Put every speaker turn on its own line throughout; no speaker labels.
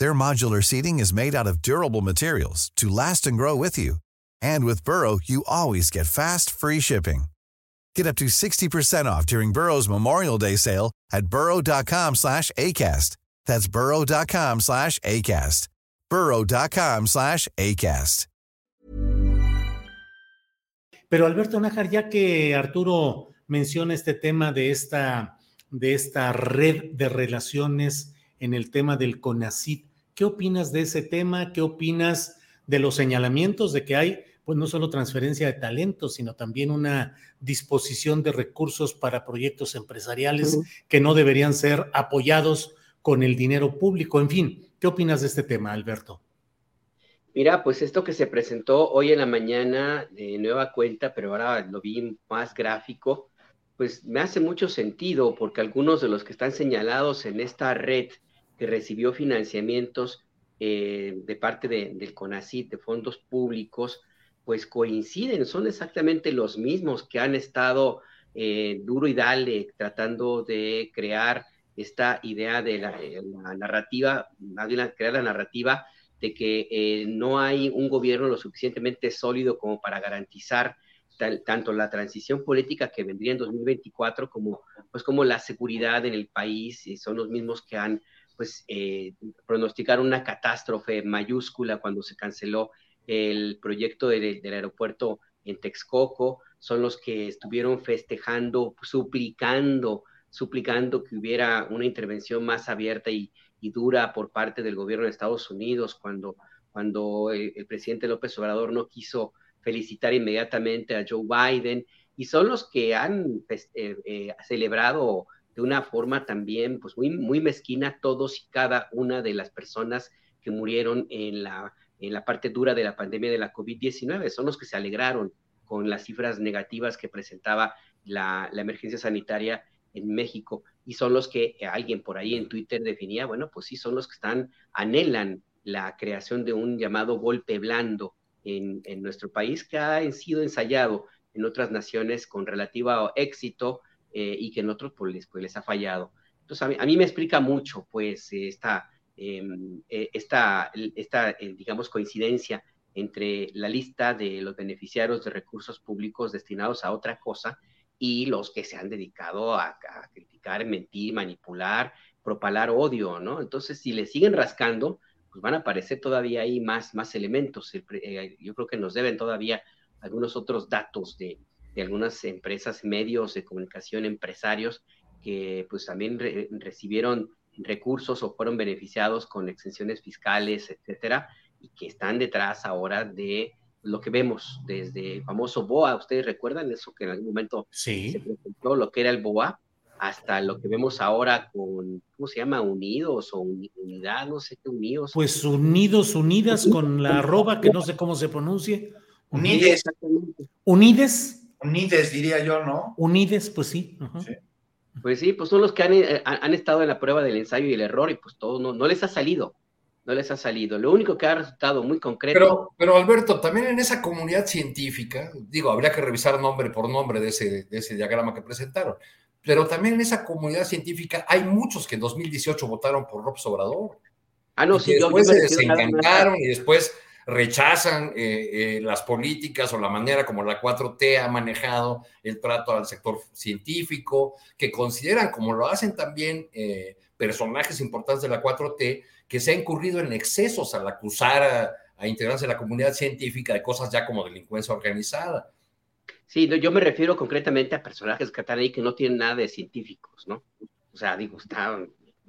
Their modular seating is made out of durable materials to last and grow with you. And with Burrow, you always get fast, free shipping. Get up to 60% off during Burrow's Memorial Day sale at burrow.com slash ACAST. That's burrow.com slash ACAST. burrow.com slash ACAST.
Pero Alberto Nájar, ya que Arturo menciona este tema de esta, de esta red de relaciones en el tema del CONACIT, ¿qué opinas de ese tema? ¿Qué opinas de los señalamientos de que hay pues no solo transferencia de talentos, sino también una disposición de recursos para proyectos empresariales que no deberían ser apoyados con el dinero público. En fin, ¿qué opinas de este tema, Alberto?
Mira, pues esto que se presentó hoy en la mañana de nueva cuenta, pero ahora lo vi más gráfico, pues me hace mucho sentido porque algunos de los que están señalados en esta red que recibió financiamientos eh, de parte del CONACIT, de fondos públicos, pues coinciden, son exactamente los mismos que han estado eh, duro y dale tratando de crear esta idea de la, narrativa, más crear la narrativa de que eh, no hay un gobierno lo suficientemente sólido como para garantizar tanto la transición política que vendría en 2024 como, pues, como la seguridad en el país, y son los mismos que han pues, pronosticar una catástrofe mayúscula cuando se canceló el proyecto del aeropuerto en Texcoco, son los que estuvieron festejando, suplicando, suplicando que hubiera una intervención más abierta y, dura por parte del gobierno de Estados Unidos cuando, cuando el, presidente López Obrador no quiso felicitar inmediatamente a Joe Biden y son los que han pues, eh, eh, celebrado de una forma también pues muy, muy mezquina todos y cada una de las personas que murieron en la en la parte dura de la pandemia de la COVID-19. Son los que se alegraron con las cifras negativas que presentaba la, emergencia sanitaria en México y son los que alguien por ahí en Twitter definía, bueno, pues sí, son los que están, anhelan la creación de un llamado golpe blando en, nuestro país que ha sido ensayado en otras naciones con relativo éxito eh, y que en otros pues les, pues les ha fallado. Entonces a mí, a mí me explica mucho pues esta, Em, eh, esta, esta digamos, coincidencia entre la lista de los beneficiarios de recursos públicos destinados a otra cosa y los que se han dedicado a, criticar, mentir, manipular, propalar odio, ¿no? Entonces, si le siguen rascando, pues van a aparecer todavía ahí más, más elementos. Eh, yo creo que nos deben todavía algunos otros datos de, de algunas empresas, medios de comunicación, empresarios, que pues también recibieron recursos o fueron beneficiados con exenciones fiscales, etcétera, y que están detrás ahora de lo que vemos desde el famoso BOA. ¿Ustedes recuerdan eso que en algún momento
sí.
se presentó, lo que era el BOA? hasta lo que vemos ahora con, ¿cómo se llama? Unidos o unidad, no sé qué unidos.
Pues unidos, unidas con la arroba que no sé cómo se pronuncie.
Unides.
Unides.
Unides, diría yo, ¿no?
Unides, pues sí. sí.
Pues sí, pues son los que eh, han, estado en la prueba del ensayo y el error y pues todo no, no les ha salido, no les ha salido. Lo único que ha resultado muy concreto.
Pero, pero Alberto, también en esa comunidad científica, digo, habría que revisar nombre por nombre de ese, de ese diagrama que presentaron, pero también en esa comunidad científica hay muchos que en 2018 votaron por López Obrador.
Ah, no, sí,
después se desencantaron y después rechazan eh, eh, las políticas o la manera como la 4T ha manejado el trato al sector científico, que consideran, como lo hacen también eh, personajes importantes de la 4T, que se ha incurrido en excesos al acusar a, integrantes de la comunidad científica de cosas ya como delincuencia organizada.
Sí, yo me refiero concretamente a personajes están ahí que no tienen nada de científicos, ¿no? O sea, digo, está,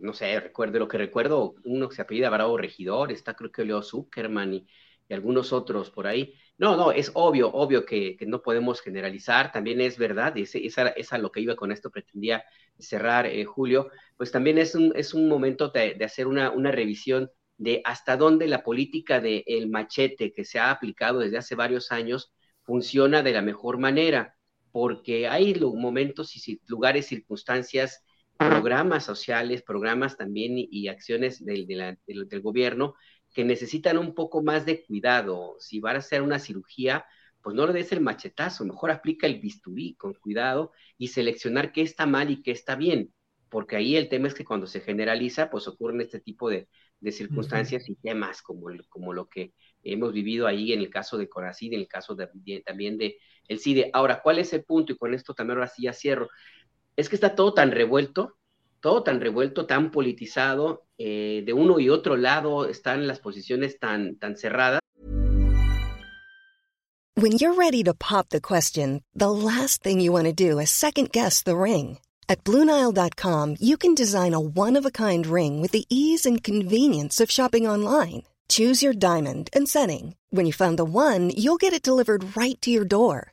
no sé, recuerdo lo que recuerdo, uno que se apellida Bravo Regidor, está creo que Leo Zuckerman y, algunos otros por ahí. No, no, es obvio, obvio que, no podemos generalizar, también es verdad, y esa es lo que iba con esto, pretendía cerrar, eh, Julio, pues también es un, es un momento de, hacer una, una, revisión de hasta dónde la política del el machete que se ha aplicado desde hace varios años funciona de la mejor manera, porque hay momentos y lugares, circunstancias programas sociales, programas también y, acciones del, del, gobierno que necesitan un poco más de cuidado. Si va a hacer una cirugía, pues no le des el machetazo, mejor aplica el bisturí con cuidado y seleccionar qué está mal y qué está bien, porque ahí el tema es que cuando se generaliza, pues ocurren este tipo de, circunstancias y temas como, como lo que hemos vivido ahí en el caso de Coracid, en el caso también de el CIDE. Ahora, ¿cuál es el punto? Y con esto también ahora sí ya cierro es que está todo tan revuelto, todo tan revuelto, tan politizado, eh, de uno y otro lado están las posiciones tan, tan cerradas.
When you're ready to pop the question, the last thing you want to do is second guess the ring. At BlueNile.com, you can design a one-of-a-kind ring with the ease and convenience of shopping online. Choose your diamond and setting. When you find the one, you'll get it delivered right to your door.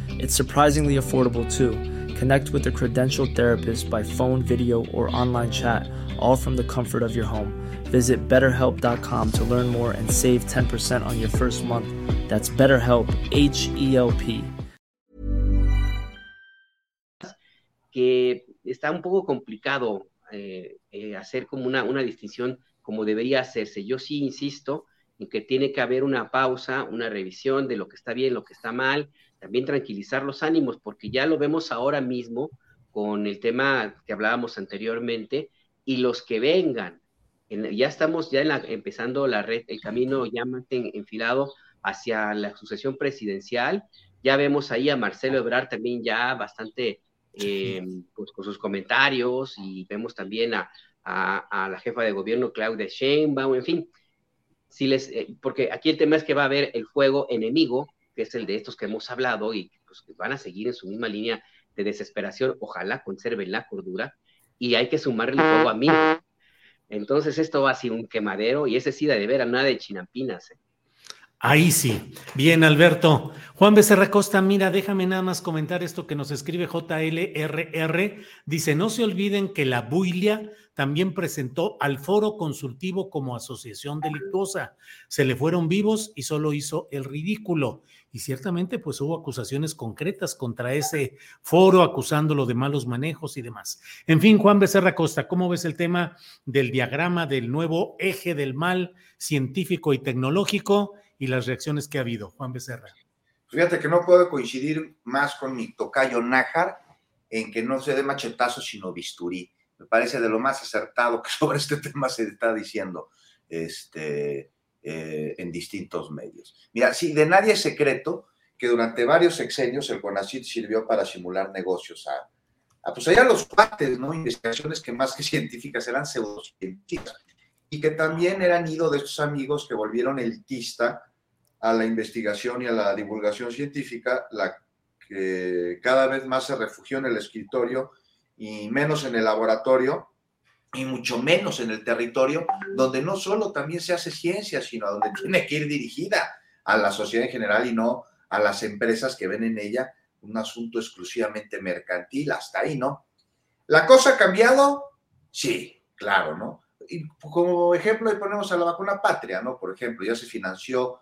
It's surprisingly affordable too. Connect with a credentialed therapist by phone, video, or online chat, all from the comfort of your home. Visit betterhelp.com to learn more and save 10% on your first month. That's BetterHelp, H E L P.
Que está un poco complicado eh, eh, hacer como una, una distinción como debería hacerse. Yo sí insisto en que tiene que haber una pausa, una revisión de lo que está bien, lo que está mal, también tranquilizar los ánimos, porque ya lo vemos ahora mismo con el tema que hablábamos anteriormente, y los que vengan, ya estamos ya empezando la red, el camino ya enfilado hacia la sucesión presidencial, ya vemos ahí a Marcelo Ebrard también ya bastante eh, pues, con sus comentarios, y vemos también a, la jefa de gobierno Claudia Sheinbaum, en fin, si les, eh, porque aquí el tema es que va a haber el fuego enemigo que es el de estos que hemos hablado y pues, que van a seguir en su misma línea de desesperación, ojalá conserven la cordura y hay que sumarle fuego a mí. Entonces esto va a ser un quemadero y ese sí de veras, nada de chinampinas. ¿eh?
Ahí sí. Bien, Alberto. Juan Becerra Costa, mira, déjame nada más comentar esto que nos escribe JLRR. Dice, no se olviden que la Builia también presentó al foro consultivo como asociación delictuosa. Se le fueron vivos y solo hizo el ridículo. Y ciertamente, pues hubo acusaciones concretas contra ese foro, acusándolo de malos manejos y demás. En fin, Juan Becerra Costa, ¿cómo ves el tema del diagrama del nuevo eje del mal científico y tecnológico? Y las reacciones que ha habido. Juan Becerra.
Fíjate que no puedo coincidir más con mi tocayo Nájar en que no se dé machetazo sino bisturí. Me parece de lo más acertado que sobre este tema se está diciendo este, eh, en distintos medios. Mira, sí, de nadie es secreto que durante varios sexenios el CONACYT sirvió para simular negocios a, pues allá los cuates, ¿no? Investigaciones que más que científicas eran pseudocientíficas y que también eran ido de estos amigos que volvieron elitista a la investigación y a la divulgación científica, la que cada vez más se refugió en el escritorio y menos en el laboratorio y mucho menos en el territorio, donde no solo también se hace ciencia, sino donde tiene que ir dirigida a la sociedad en general y no a las empresas que ven en ella un asunto exclusivamente mercantil, hasta ahí, ¿no? ¿La cosa ha cambiado? Sí, claro, ¿no? Y como ejemplo, le ponemos a la vacuna patria, ¿no? Por ejemplo, ya se financió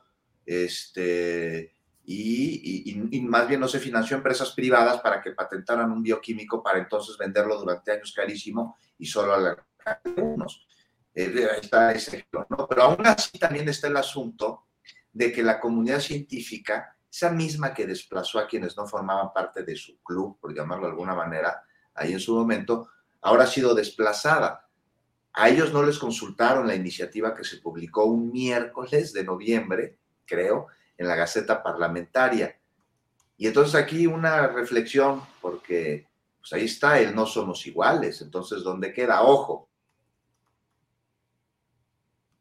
este, y, más bien no se financió empresas privadas para que patentaran un bioquímico para entonces venderlo durante años carísimo y solo a, algunos. Eh, está ese ejemplo, ¿no? Pero aún así también está el asunto de que la comunidad científica esa misma que desplazó a quienes no formaban parte de su club, por llamarlo de alguna manera, ahí en su momento, ahora ha sido desplazada. A ellos no les consultaron la iniciativa que se publicó un miércoles de noviembre, creo, en la Gaceta Parlamentaria. Y entonces aquí una reflexión, porque pues ahí está el no somos iguales, entonces ¿dónde queda? Ojo,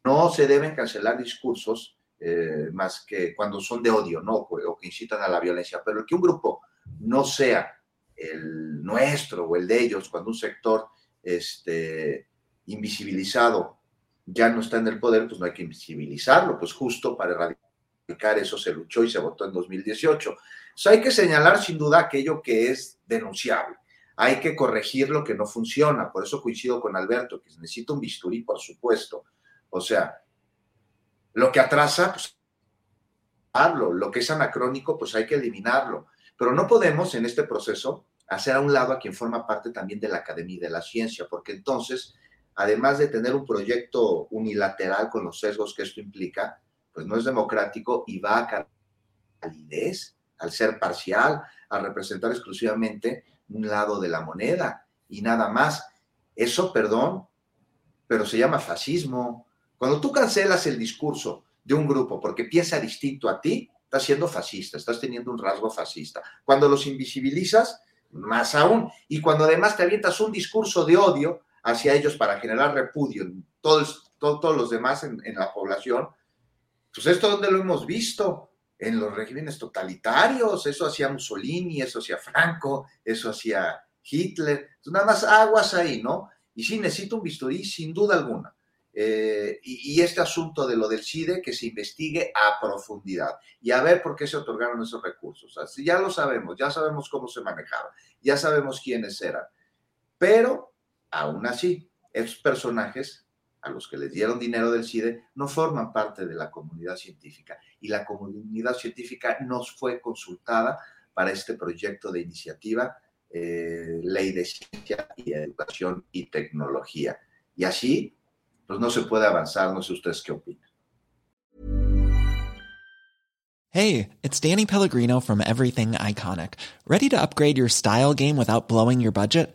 no se deben cancelar discursos eh, más que cuando son de odio, ¿no? O que incitan a la violencia, pero que un grupo no sea el nuestro o el de ellos, cuando un sector este, invisibilizado ya no está en el poder, pues no hay que invisibilizarlo, pues justo para erradicar eso se luchó y se votó en 2018. O hay que señalar sin duda aquello que es denunciable. Hay que corregir lo que no funciona. Por eso coincido con Alberto, que necesita un bisturí, por supuesto. O sea, lo que atrasa, pues, hablo. Lo que es anacrónico, pues hay que eliminarlo. Pero no podemos en este proceso hacer a un lado a quien forma parte también de la academia y de la ciencia, porque entonces, además de tener un proyecto unilateral con los sesgos que esto implica, pues no es democrático y va a calidez al ser parcial, a representar exclusivamente un lado de la moneda y nada más. Eso, perdón, pero se llama fascismo. Cuando tú cancelas el discurso de un grupo porque piensa distinto a ti, estás siendo fascista, estás teniendo un rasgo fascista. Cuando los invisibilizas, más aún. Y cuando además te avientas un discurso de odio hacia ellos para generar repudio en todos, todos los demás en, en la población, pues esto donde lo hemos visto en los regímenes totalitarios, eso hacía Mussolini, eso hacía Franco, eso hacía Hitler, nada más aguas ahí, ¿no? Y sí, necesito un bisturí, sin duda alguna. Eh, y, este asunto de lo del CIDE, que se investigue a profundidad y a ver por qué se otorgaron esos recursos. Ya lo sabemos, ya sabemos cómo se manejaba, ya sabemos quiénes eran. Pero, aún así, esos personajes a los que les dieron dinero del CIDE no forman parte de la comunidad científica y la comunidad científica nos fue consultada para este proyecto de iniciativa eh, Ley de Ciencia y Educación y Tecnología. Y así, pues no se puede avanzar, no sé ustedes qué opinan.
Hey, it's Danny Pellegrino from Everything Iconic. ¿Ready to upgrade your style game without blowing your budget?